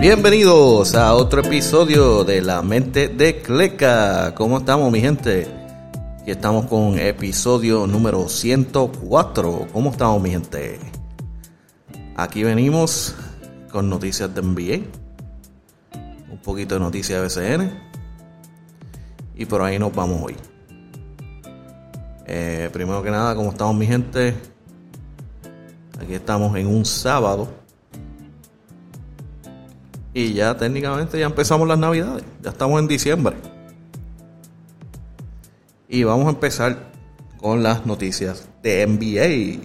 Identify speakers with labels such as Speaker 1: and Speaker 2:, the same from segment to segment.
Speaker 1: Bienvenidos a otro episodio de La Mente de Cleca. ¿Cómo estamos, mi gente? Aquí estamos con episodio número 104. ¿Cómo estamos, mi gente? Aquí venimos con noticias de NBA, un poquito de noticias de BCN y por ahí nos vamos hoy. Eh, primero que nada, ¿cómo estamos, mi gente? Aquí estamos en un sábado. Y ya técnicamente ya empezamos las navidades. Ya estamos en diciembre. Y vamos a empezar con las noticias de NBA.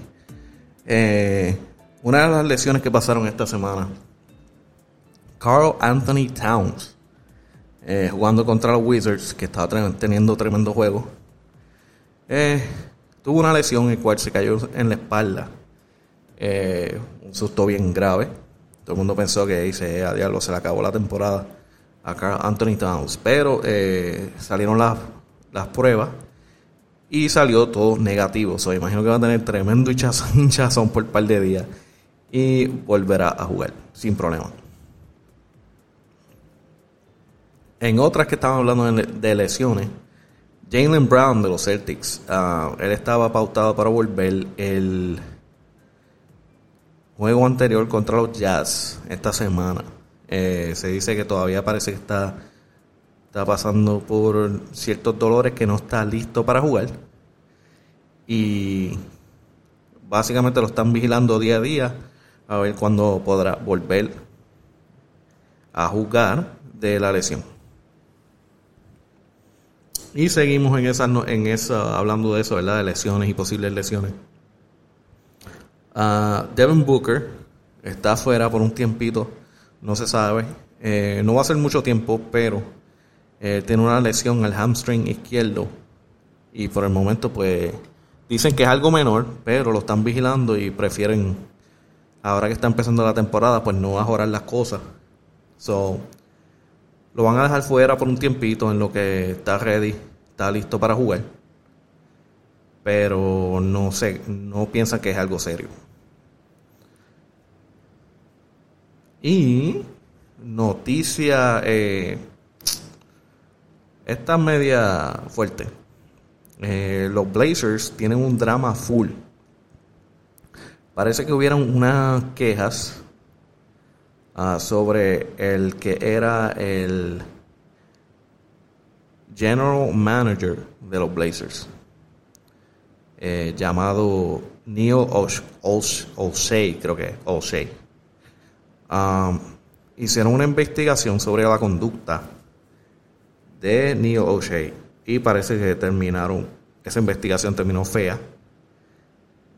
Speaker 1: Eh, una de las lesiones que pasaron esta semana. Carl Anthony Towns. Eh, jugando contra los Wizards, que estaba teniendo tremendo juego. Eh, tuvo una lesión en el cual se cayó en la espalda. un susto bien grave todo el mundo pensó que dice, a diablo, se le acabó la temporada a Carl Anthony Towns. Pero eh, salieron las, las pruebas y salió todo negativo. So, imagino que va a tener tremendo hinchazón, por un par de días y volverá a jugar sin problema. En otras que estaban hablando de lesiones, Jalen Brown de los Celtics, ah, él estaba pautado para volver el juego anterior contra los Jazz esta semana. Eh, se dice que todavía parece que está, está pasando por ciertos dolores que no está listo para jugar. Y básicamente lo están vigilando día a día a ver cuándo podrá volver a jugar de la lesión. Y seguimos en esa, en esa, hablando de eso, ¿verdad? De lesiones y posibles lesiones. Uh, Devin Booker está afuera por un tiempito, no se sabe. Eh, no va a ser mucho tiempo, pero eh, tiene una lesión al hamstring izquierdo. Y por el momento, pues, dicen que es algo menor, pero lo están vigilando y prefieren, ahora que está empezando la temporada, pues no mejorar las cosas. So, lo van a dejar fuera por un tiempito en lo que está ready, está listo para jugar pero no sé, no piensan que es algo serio. Y noticia, eh, esta media fuerte. Eh, los Blazers tienen un drama full. Parece que hubieron unas quejas ah, sobre el que era el general manager de los Blazers. Eh, llamado Neil O'Shea, creo que O'Shea. Um, hicieron una investigación sobre la conducta de Neil O'Shea y parece que terminaron, esa investigación terminó fea.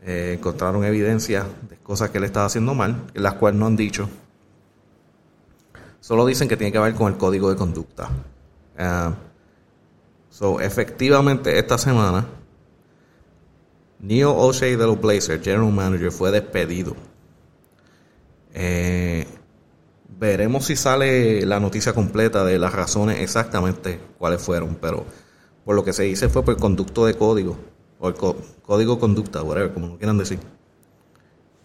Speaker 1: Eh, encontraron evidencia de cosas que él estaba haciendo mal, las cuales no han dicho. Solo dicen que tiene que ver con el código de conducta. Uh, so, efectivamente, esta semana Neil O'Shea de los Blazers, General Manager, fue despedido. Eh, veremos si sale la noticia completa de las razones exactamente cuáles fueron, pero por lo que se dice fue por conducto de código, o el código conducta, whatever, como lo quieran decir.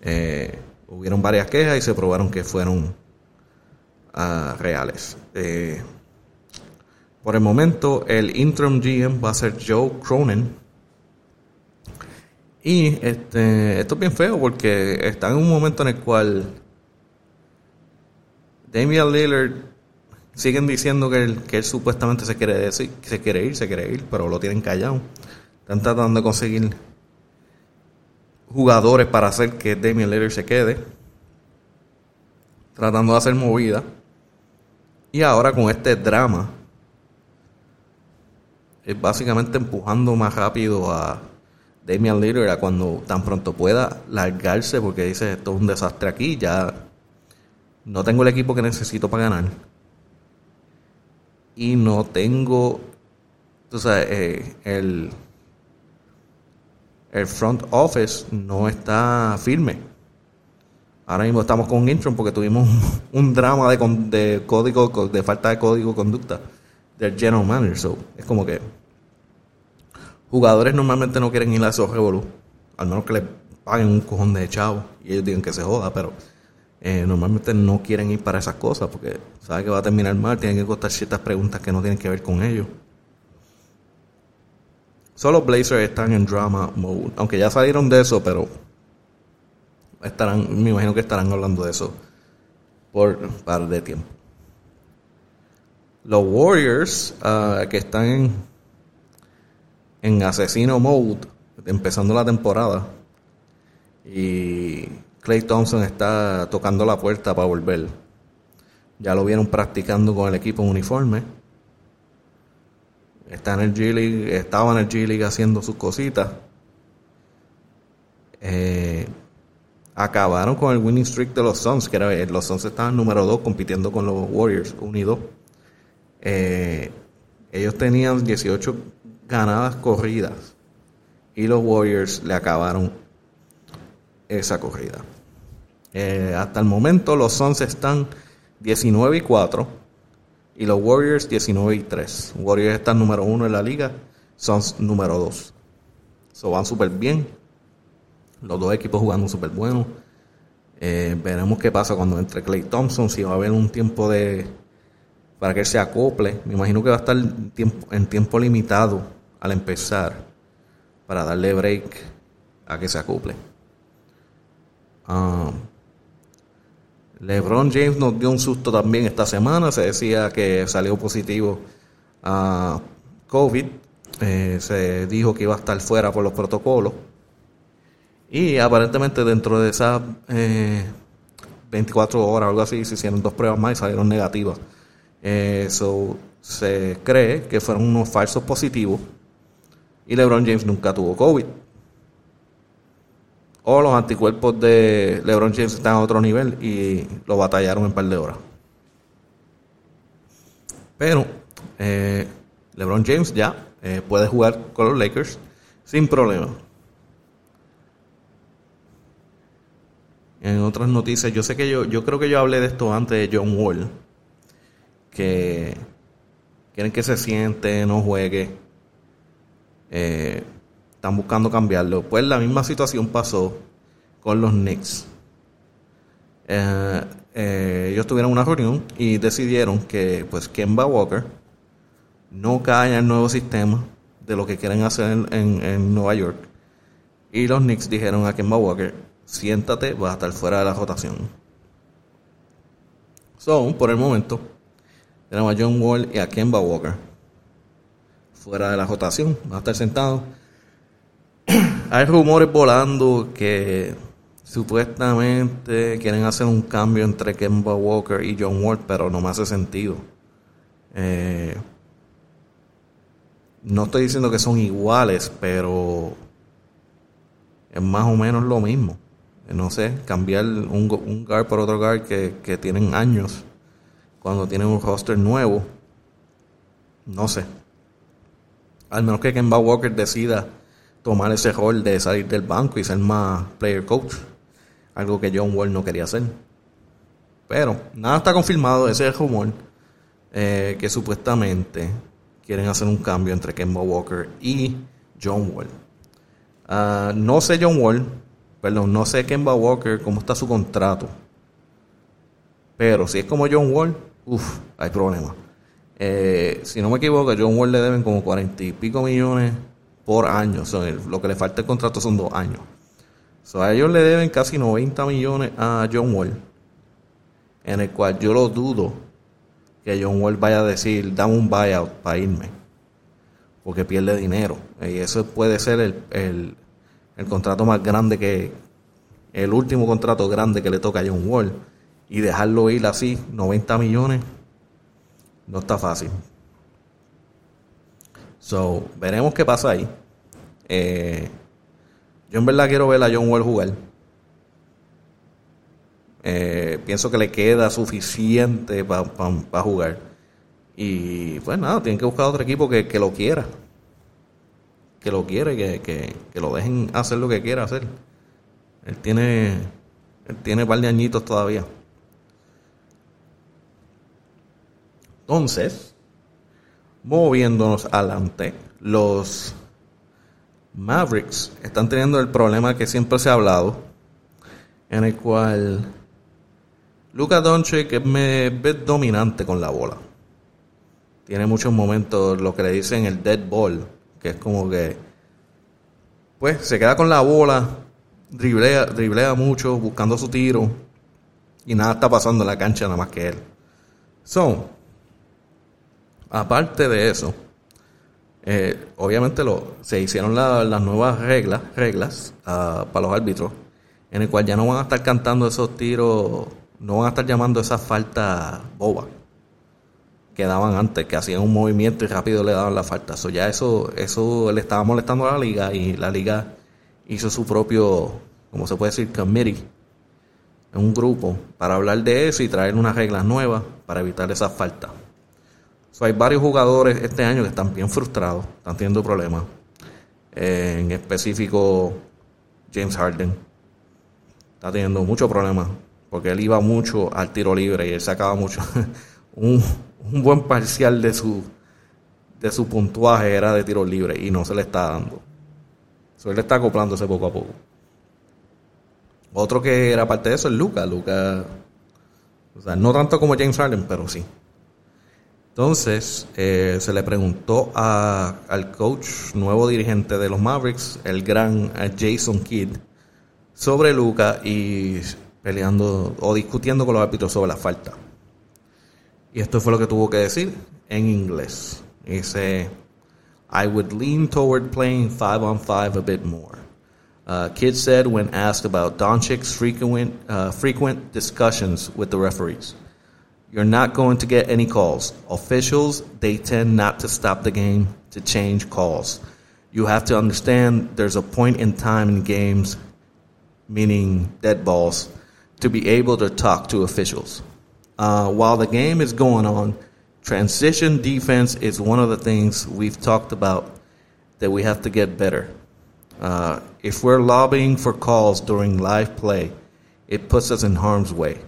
Speaker 1: Eh, hubieron varias quejas y se probaron que fueron ah, reales. Eh, por el momento, el interim GM va a ser Joe Cronin y este, esto es bien feo porque está en un momento en el cual Damian Lillard siguen diciendo que él, que él supuestamente se quiere decir, que se quiere ir, se quiere ir, pero lo tienen callado. Están tratando de conseguir jugadores para hacer que Damian Lillard se quede. Tratando de hacer movida. Y ahora con este drama, es básicamente empujando más rápido a, Damian Lillard a cuando tan pronto pueda largarse porque dice esto es un desastre aquí, ya no tengo el equipo que necesito para ganar. Y no tengo, tú sabes, eh, el, el front office no está firme. Ahora mismo estamos con Intron porque tuvimos un, drama de, de, código, de falta de código de conducta del general manager. So, es como que jugadores normalmente no quieren ir a esos revolú, al menos que le paguen un cojón de chavo y ellos digan que se joda, pero eh, normalmente no quieren ir para esas cosas porque saben que va a terminar mal, tienen que contestar ciertas preguntas que no tienen que ver con ellos. Solo Blazers están en drama mode, aunque ya salieron de eso, pero estarán, me imagino que estarán hablando de eso por un par de tiempo. Los Warriors, ah, que están en, en asesino mode, empezando la temporada, y Clay Thompson está tocando la puerta para volver. Ya lo vieron practicando con el equipo en uniforme. Está en el G League, estaba en el G League haciendo sus cositas. Eh, acabaron con el winning streak de los Suns, que era, los Suns estaban número 2 compitiendo con los Warriors unidos. Eh, ellos tenían 18 ganadas corridas y los Warriors le acabaron esa corrida. Eh, hasta el momento los Suns están 19 y 4 y los Warriors 19 y 3. Warriors están número 1 en la liga, Suns número 2. So van súper bien. Los dos equipos jugando súper buenos. Eh, veremos qué pasa cuando entre Clay Thompson, si va a haber un tiempo de para que se acople. Me imagino que va a estar en tiempo limitado al empezar para darle break a que se acople. Um, LeBron James nos dio un susto también esta semana. Se decía que salió positivo a COVID. Eh, se dijo que iba a estar fuera por los protocolos. Y aparentemente dentro de esas 24 eh, horas o algo así se hicieron dos pruebas más y salieron negativas. Eso eh, se cree que fueron unos falsos positivos. Y LeBron James nunca tuvo COVID o los anticuerpos de LeBron James están a otro nivel y lo batallaron en un par de horas. Pero eh, LeBron James ya eh, puede jugar con los Lakers sin problema. En otras noticias, yo sé que yo, yo creo que yo hablé de esto antes de John Wall, que quieren que se siente, no juegue. Eh, están buscando cambiarlo. Pues la misma situación pasó con los Knicks. Eh, eh, ellos tuvieron una reunión y decidieron que pues Kemba Walker no cae en el nuevo sistema de lo que quieren hacer en, Nueva York. Y los Knicks dijeron a Kemba Walker, siéntate, vas a estar fuera de la rotación. So, por el momento, tenemos a John Wall y a Kemba Walker fuera de la rotación, va a estar sentado hay rumores volando que supuestamente quieren hacer un cambio entre Kemba Walker y John Wall, pero no me hace sentido. Eh, no estoy diciendo que son iguales, pero es más o menos lo mismo. No sé, cambiar un, un guard por otro guard que, que tienen años cuando tienen un roster nuevo. No sé. Al menos que Kemba Walker decida tomar ese rol de salir del banco y ser más player coach. Algo que John Wall no quería hacer. Pero nada está confirmado, ese es rumor. Eh, que supuestamente quieren hacer un cambio entre Kemba Walker y John Wall. Ah, no sé John Wall, perdón, no sé Kemba Walker cómo está su contrato. Pero si es como John Wall, uff, hay problemas. Eh, si no me equivoco, John Wall le deben como cuarenta y pico millones por año. lo que le falta el contrato son dos años. a ellos le deben casi 90 millones a John Wall. En el cual yo lo dudo que John Wall vaya a decir, dame un buyout para irme. Porque pierde dinero. Y eso puede ser el, el contrato más grande que, el último contrato grande que le toca a John Wall. Y dejarlo ir así, 90 millones, no está fácil. So, veremos qué pasa ahí. Eh, yo en verdad quiero ver a John Wall jugar. Eh, pienso que le queda suficiente para jugar. Y pues nada, tienen que buscar otro equipo que, lo quiera. Que lo quiere, que, que, que, lo dejen hacer lo que quiera hacer. Él tiene, él tiene un par de añitos todavía. Entonces, moviéndonos adelante, los Mavericks están teniendo el problema que siempre se ha hablado, en el cual Luka Doncic es, dominante con la bola. Tiene muchos momentos, lo que le dicen el dead ball, que es como que, pues, se queda con la bola, driblea, driblea mucho, buscando su tiro, y nada está pasando en la cancha nada más que él. Aparte de eso, eh, obviamente se hicieron las nuevas reglas, reglas ah, para los árbitros, en el cual ya no van a estar cantando esos tiros, no van a estar llamando esas faltas bobas que daban antes, que hacían un movimiento y rápido le daban la falta. So, ya eso, eso le estaba molestando a la liga y la liga hizo su propio, como se puede decir, committee, un grupo para hablar de eso y traer unas reglas nuevas para evitar esas faltas hay varios jugadores este año que están bien frustrados, están teniendo problemas. Eh, en específico, James Harden está teniendo muchos problemas porque él iba mucho al tiro libre y él sacaba mucho. un, buen parcial de su, de su puntuaje era de tiro libre y no se le está dando. So, él está acoplándose poco a poco. Otro que era parte de eso es Luca. Luca, o sea, no tanto como James Harden, pero sí. Entonces, eh, se le preguntó al coach, nuevo dirigente de los Mavericks, el gran eh, Jason Kidd, sobre Luca y peleando o discutiendo con los árbitros sobre la falta. Y esto fue lo que tuvo que decir en inglés. Dice, I would lean toward playing five on five a bit more. Uh, Kidd said when asked about Doncic's frequent, uh, frequent discussions with the referees. You're not going to get any calls. Officials, they tend not to stop the game to change calls. You have to understand there's a point in time in games, meaning dead balls, to be able to talk to officials. Uh, while the game is going on, transition defense is one of the things we've talked about that we have to get better. Uh, if we're lobbying for calls during live play, it puts us in harm's way.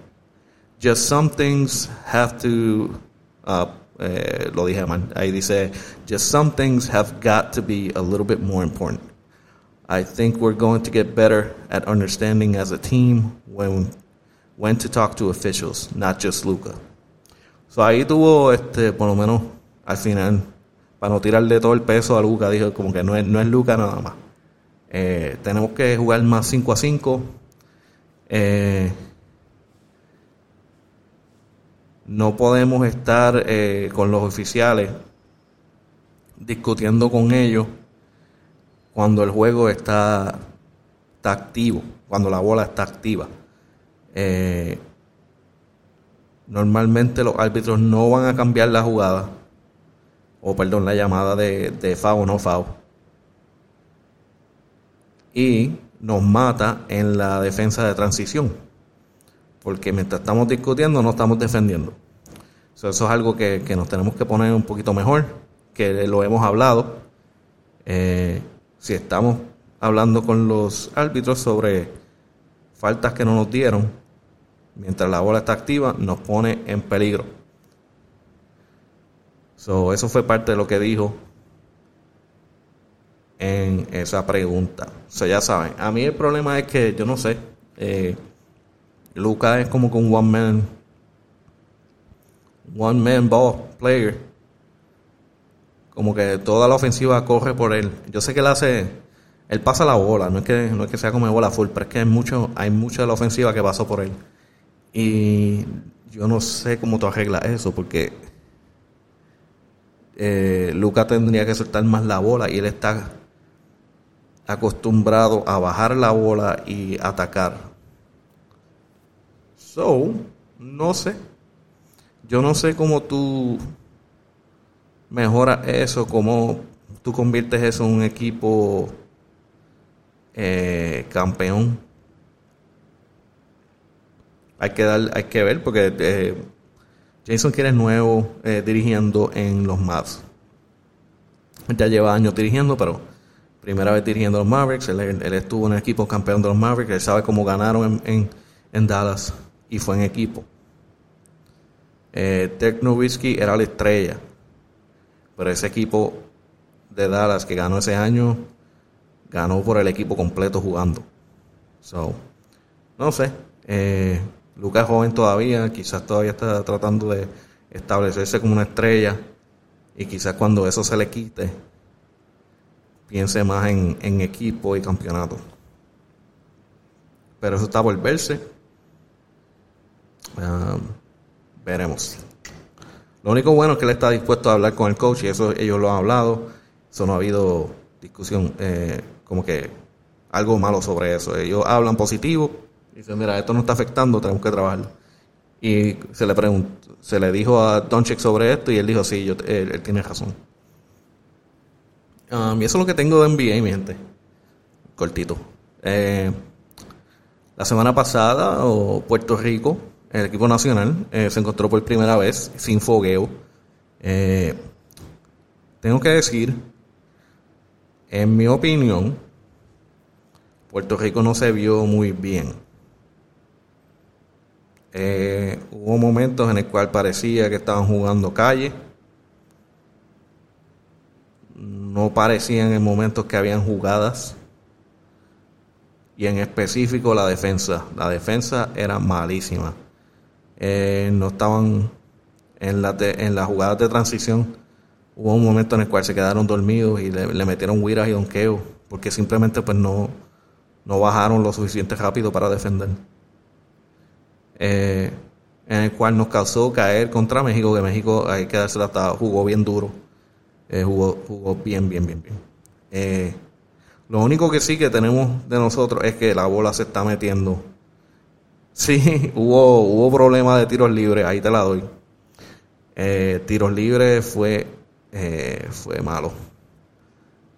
Speaker 1: Just some things have to, uh, eh, lo dije mal, ahí dice, just some things have got to be a little bit more important. I think we're going to get better at understanding as a team when, when to talk to officials, not just Luca. So ahí tuvo, este, por lo menos, al final, para no tirarle todo el peso a Luca, dijo como que no es, no es Luca nada más. Eh, tenemos que jugar más 5 a 5. Eh, No podemos estar eh, con los oficiales discutiendo con ellos cuando el juego está, está activo, cuando la bola está activa. Eh, normalmente los árbitros no van a cambiar la jugada, o perdón, la llamada de, de FAO no FAO. Y nos mata en la defensa de transición porque mientras estamos discutiendo no estamos defendiendo. Eso es algo que, nos tenemos que poner un poquito mejor, que lo hemos hablado. Eh, si estamos hablando con los árbitros sobre faltas que no nos dieron, mientras la bola está activa, nos pone en peligro. eso fue parte de lo que dijo en esa pregunta. O sea, ya saben, a mí el problema es que yo no sé. Eh, Luca es como que un one man one man ball player. Como que toda la ofensiva corre por él. Yo sé que él hace él pasa la bola, no es que no es que sea como bola full, pero es que hay mucho hay mucha de la ofensiva que pasó por él. Y yo no sé cómo tú arreglas eso porque eh, Luca tendría que soltar más la bola y él está acostumbrado a bajar la bola y atacar. So, no sé. Yo no sé cómo tú mejoras eso, cómo tú conviertes eso en un equipo eh, campeón. Hay que dar, hay que ver porque eh, Jason quiere nuevo eh, dirigiendo en los Mavs. Ya lleva años dirigiendo, pero primera vez dirigiendo los Mavericks. Él, estuvo en el equipo campeón de los Mavericks. Él sabe cómo ganaron en, en Dallas y fue en equipo. Eh, era la estrella, pero ese equipo de Dallas que ganó ese año, ganó por el equipo completo jugando. So, no sé. Eh, Lucas joven todavía, quizás todavía está tratando de establecerse como una estrella y quizás cuando eso se le quite, piense más en, equipo y campeonato. Pero eso está por verse. Ah, veremos. Lo único bueno es que él está dispuesto a hablar con el coach y eso ellos lo han hablado. Eso no ha habido discusión, eh, como que algo malo sobre eso. Ellos hablan positivo y dicen, mira, esto no está afectando, tenemos que trabajarlo. Y se le preguntó, se le dijo a Doncic sobre esto y él dijo, sí, yo, él, tiene razón. Um, y eso es lo que tengo de NBA, mi gente. Cortito. Eh, la semana pasada, o Puerto Rico, el equipo nacional, eh, se encontró por primera vez sin fogueo. Eh, tengo que decir, en mi opinión, Puerto Rico no se vio muy bien. Eh, hubo momentos en el cual parecía que estaban jugando calle. No parecían en momentos que habían jugadas. Y en específico la defensa. La defensa era malísima. Eh, no estaban en las en las jugadas de transición. Hubo un momento en el cual se quedaron dormidos y le, metieron huiras y donqueos porque simplemente pues no, no bajaron lo suficiente rápido para defender. Eh, en el cual nos causó caer contra México, que México hay que darse hasta jugó bien duro, eh, jugó, jugó bien, bien, bien, bien. Eh, lo único que sí que tenemos de nosotros es que la bola se está metiendo. Sí, hubo, hubo problema de tiros libres, ahí te la doy. tiros libres fue, fue malo.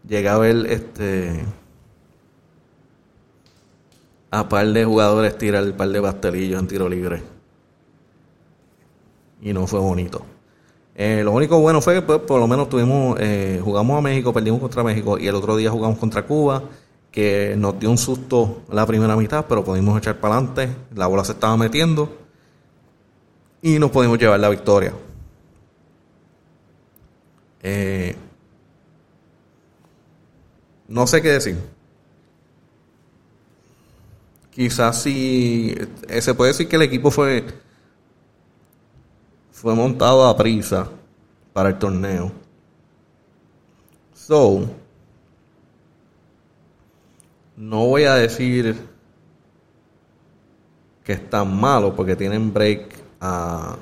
Speaker 1: Llegué a ver este a par de jugadores tirar el par de pastelillos en tiro libre. Y no fue bonito. Eh, lo único bueno fue que pues, por lo menos tuvimos, eh, jugamos a México, perdimos contra México y el otro día jugamos contra Cuba, que nos dio un susto la primera mitad, pero pudimos echar para adelante, la bola se estaba metiendo y nos pudimos llevar la victoria. Eh, no sé qué decir quizás si eh, se puede decir que el equipo fue fue montado a prisa para el torneo. So, no voy a decir que están malos porque tienen break a,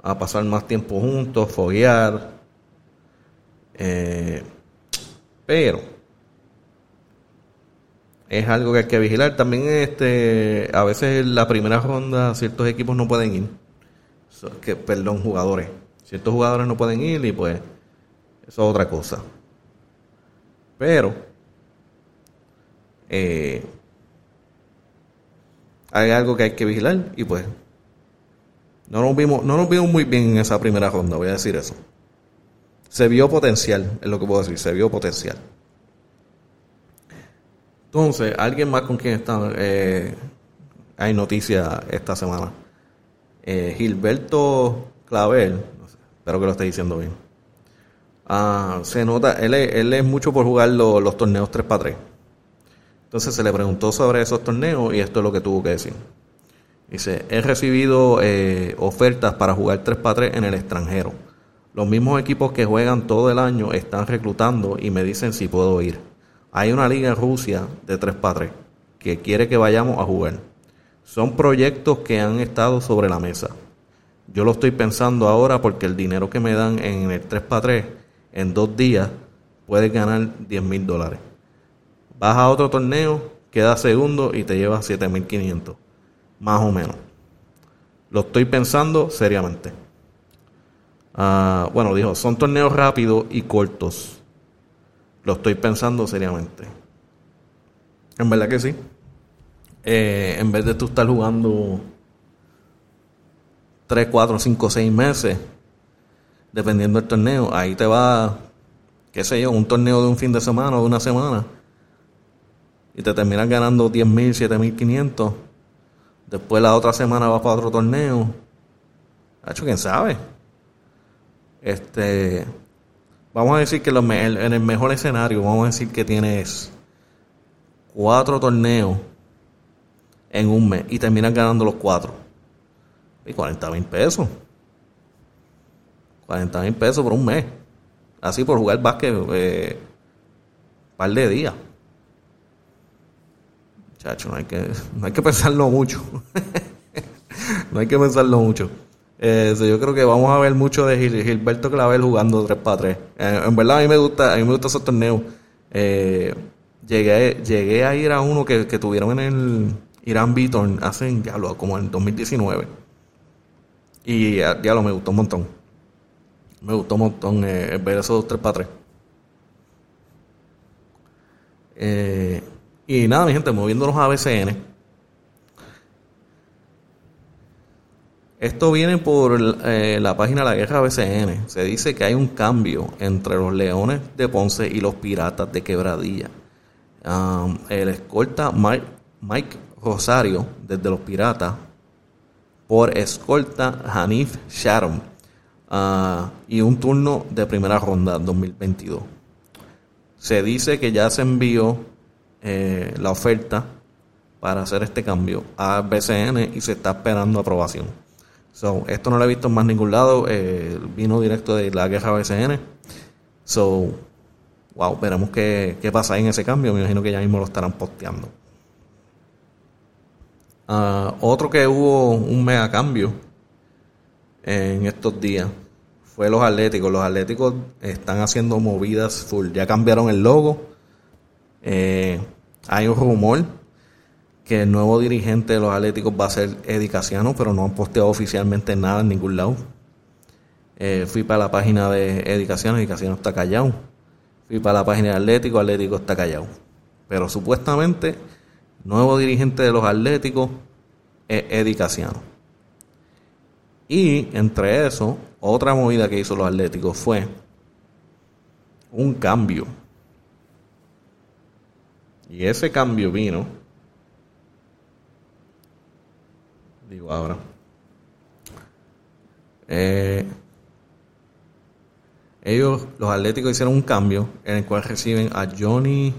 Speaker 1: a pasar más tiempo juntos, foguear. Eh, pero es algo que hay que vigilar. También este a veces en la primera ronda ciertos equipos no pueden ir. perdón, jugadores. Ciertos jugadores no pueden ir y pues eso es otra cosa. Pero eh, hay algo que hay que vigilar y pues no nos vimos no nos vimos muy bien en esa primera ronda, voy a decir eso. Se vio potencial, es lo que puedo decir, se vio potencial. Entonces, alguien más con quien está, eh, hay noticias esta semana. Eh, Gilberto Clavel, espero que lo esté diciendo bien. Ah, se nota, él él es mucho por jugar los torneos 3x3. Entonces se le preguntó sobre esos torneos y esto es lo que tuvo que decir. Dice, he recibido eh, ofertas para jugar 3x3 en el extranjero. Los mismos equipos que juegan todo el año están reclutando y me dicen si puedo ir. Hay una liga en Rusia de 3x3 que quiere que vayamos a jugar. Son proyectos que han estado sobre la mesa. Yo lo estoy pensando ahora porque el dinero que me dan en el 3x3 en dos días puedes ganar 10 mil dólares. Vas a otro torneo, quedas segundo y te llevas 7500. Más o menos. Lo estoy pensando seriamente. Ah, bueno, dijo, son torneos rápidos y cortos. Lo estoy pensando seriamente. En verdad que sí. Eh, en vez de tú estar jugando 3, 4, 5, 6 meses, dependiendo del torneo, ahí te va, qué sé yo, un torneo de un fin de semana o de una semana, y te terminas ganando 10 mil, 7 mil 500. Después la otra semana vas para otro torneo. hecho quién sabe. Este Vamos a decir que en el mejor escenario, vamos a decir que tienes cuatro torneos en un mes y terminas ganando los cuatro. Y 40 mil pesos. 40 mil pesos por un mes. Así por jugar básquet eh, par de días. Chacho, no hay que, no hay que pensarlo mucho. no hay que pensarlo mucho. Eh, yo creo que vamos a ver mucho de Gilberto Clavel jugando 3 para 3. Eh, en verdad a mí me gusta, a mí me gusta esos torneos. Eh, llegué, llegué a ir a uno que, tuvieron en el Irán Beaton hace ya lo, como en 2019. Y ya, lo me gustó un montón. Me gustó un montón ver esos 3 para 3. Y nada, mi gente, moviéndonos a BCN. Esto viene por eh, la página La Guerra BCN. Se dice que hay un cambio entre los Leones de Ponce y los Piratas de Quebradilla. el escolta Mike, Rosario desde los Piratas por escolta Hanif Sharon ah, y un turno de primera ronda 2022. Se dice que ya se envió eh, la oferta para hacer este cambio a BCN y se está esperando aprobación. So, esto no lo he visto en más ningún lado. Eh, vino directo de la guerra BCN. So, wow, veremos qué, pasa ahí en ese cambio. Me imagino que ya mismo lo estarán posteando. Ah, otro que hubo un mega cambio en estos días fue los Atléticos. Los Atléticos están haciendo movidas full. Ya cambiaron el logo. Eh, hay un rumor que el nuevo dirigente de los Atléticos va a ser Eddie Casiano, pero no han posteado oficialmente nada en ningún lado. Eh, fui para la página de Eddie Casiano y Casiano está callado. Fui para la página de Atlético, Atlético está callado. Pero supuestamente, nuevo dirigente de los Atléticos es Eddie Casiano. Y entre eso, otra movida que hizo los Atléticos fue un cambio. Y ese cambio vino digo ahora. Eh, ellos, los Atléticos, hicieron un cambio en el cual reciben a Johnny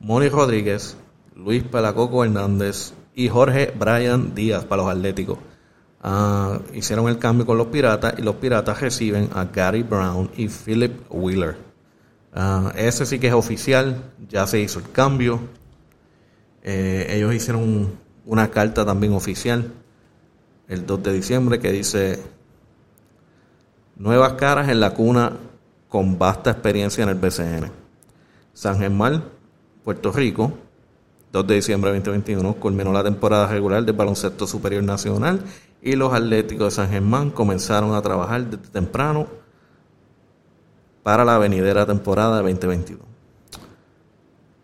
Speaker 1: Moni Rodríguez, Luis Pelacoco Hernández y Jorge Brian Díaz para los Atléticos. Ah, hicieron el cambio con los Piratas y los Piratas reciben a Gary Brown y Philip Wheeler. Ah, ese sí que es oficial, ya se hizo el cambio. Eh, ellos hicieron una carta también oficial el 2 de diciembre que dice Nuevas caras en la cuna con vasta experiencia en el BCN. San Germán, Puerto Rico, 2 de diciembre de 2021, culminó la temporada regular del baloncesto superior nacional y los Atléticos de San Germán comenzaron a trabajar desde temprano para la venidera temporada de 2022.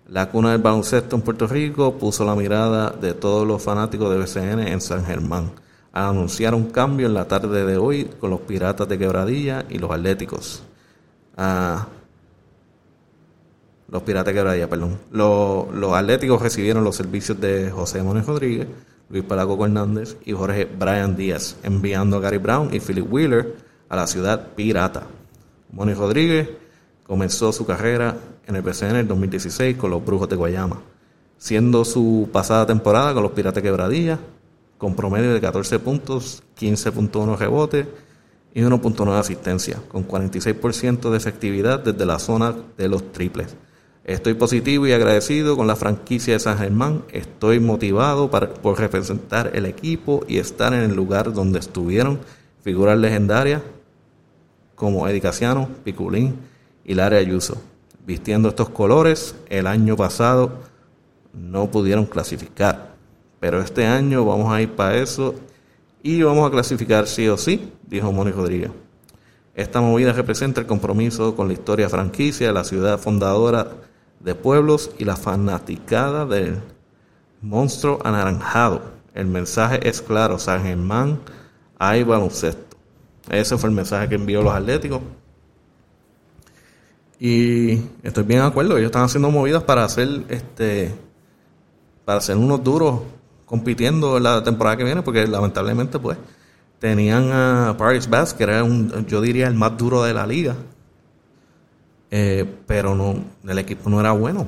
Speaker 1: La cuna del baloncesto en Puerto Rico puso la mirada de todos los fanáticos de BCN en San Germán a anunciar un cambio en la tarde de hoy con los Piratas de Quebradilla y los Atléticos. Ah, los Piratas de Quebradilla, perdón. Los, los, Atléticos recibieron los servicios de José Mones Rodríguez, Luis Palaco Hernández y Jorge Brian Díaz, enviando a Gary Brown y Philip Wheeler a la ciudad pirata. Mones Rodríguez comenzó su carrera en el PCN en el 2016 con los Brujos de Guayama, siendo su pasada temporada con los Piratas de Quebradilla con promedio de 14 puntos, 15.1 rebotes y 1.9 asistencia, con 46% de efectividad desde la zona de los triples. Estoy positivo y agradecido con la franquicia de San Germán. Estoy motivado por representar el equipo y estar en el lugar donde estuvieron figuras legendarias como Eddie Casiano, Piculín y Larry Ayuso. Vistiendo estos colores, el año pasado no pudieron clasificar pero este año vamos a ir para eso y vamos a clasificar sí o sí, dijo Moni Rodríguez. Esta movida representa el compromiso con la historia franquicia la ciudad fundadora de pueblos y la fanaticada del monstruo anaranjado. El mensaje es claro, San Germán, hay baloncesto. Ese fue el mensaje que envió los Atléticos. Y estoy bien de acuerdo, ellos están haciendo movidas para hacer este para hacer unos duros compitiendo en la temporada que viene, porque lamentablemente pues tenían a Paris Bass, que era un, yo diría el más duro de la liga, eh, pero no, el equipo no era bueno,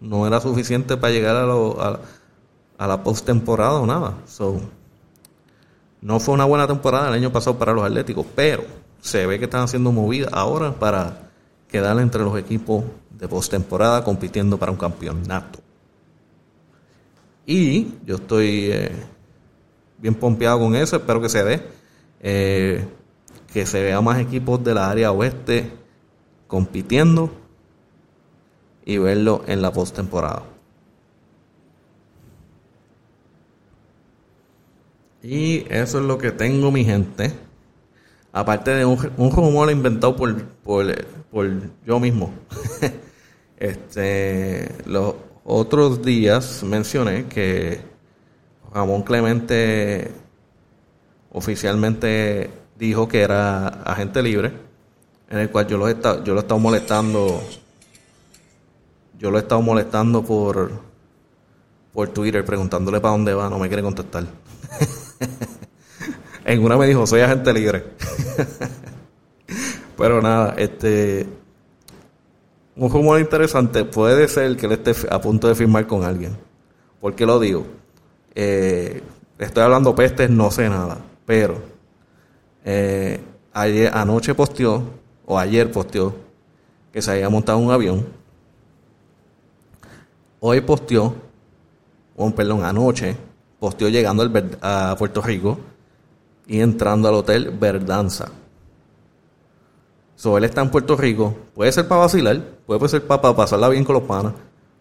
Speaker 1: no era suficiente para llegar a, a la postemporada o nada. So, no fue una buena temporada el año pasado para los Atléticos, pero se ve que están haciendo movidas ahora para quedar entre los equipos de postemporada compitiendo para un campeonato. Y yo estoy eh, bien pompeado con eso, espero que se dé. Eh, que se vea más equipos de la área oeste compitiendo y verlo en la postemporada. Y eso es lo que tengo, mi gente. Aparte de un, rumor inventado por, por, yo mismo. este, los otros días mencioné que Ramón Clemente oficialmente dijo que era agente libre, en el cual yo lo he estado, yo lo he estado molestando, yo lo he estado molestando por, por Twitter preguntándole para dónde va, no me quiere contestar. en una me dijo, soy agente libre. Pero nada, este un rumor interesante puede ser que él esté a punto de firmar con alguien. ¿Por qué lo digo? Eh, estoy hablando pestes, no sé nada, pero eh, ayer, anoche posteó, o ayer posteó, que se había montado un avión. Hoy posteó, o perdón, anoche posteó llegando a Puerto Rico y entrando al hotel Verdanza. So, él está en Puerto Rico, puede ser para vacilar, puede ser para, pasarla bien con los panas,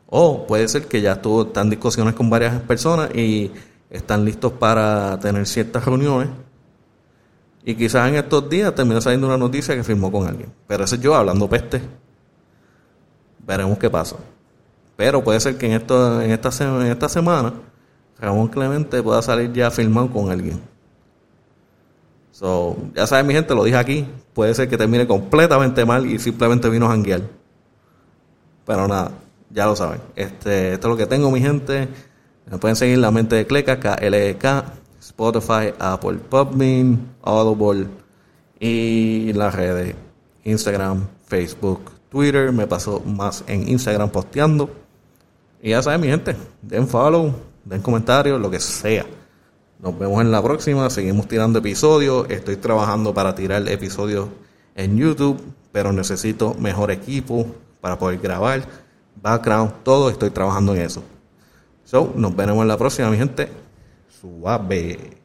Speaker 1: o puede ser que ya estuvo, en discusiones con varias personas y están listos para tener ciertas reuniones y quizás en estos días termine saliendo una noticia que firmó con alguien. Pero ese es yo hablando peste. Veremos qué pasa. Pero puede ser que en, esto, en, esta, en esta semana Ramón Clemente pueda salir ya firmado con alguien. So, ya saben, mi gente, lo dije aquí. Puede ser que termine completamente mal y simplemente vino a janguear. Pero nada, ya lo saben. Este, esto es lo que tengo, mi gente. Me pueden seguir la mente de Cleca, KLK Spotify, Apple Podbean, Audible y las redes Instagram, Facebook, Twitter. Me paso más en Instagram posteando. Y ya saben, mi gente, den follow, den comentarios, lo que sea. Nos vemos en la próxima. Seguimos tirando episodios. Estoy trabajando para tirar episodios en YouTube, pero necesito mejor equipo para poder grabar, background, todo. Estoy trabajando en eso. So, nos veremos en la próxima, mi gente. Suave.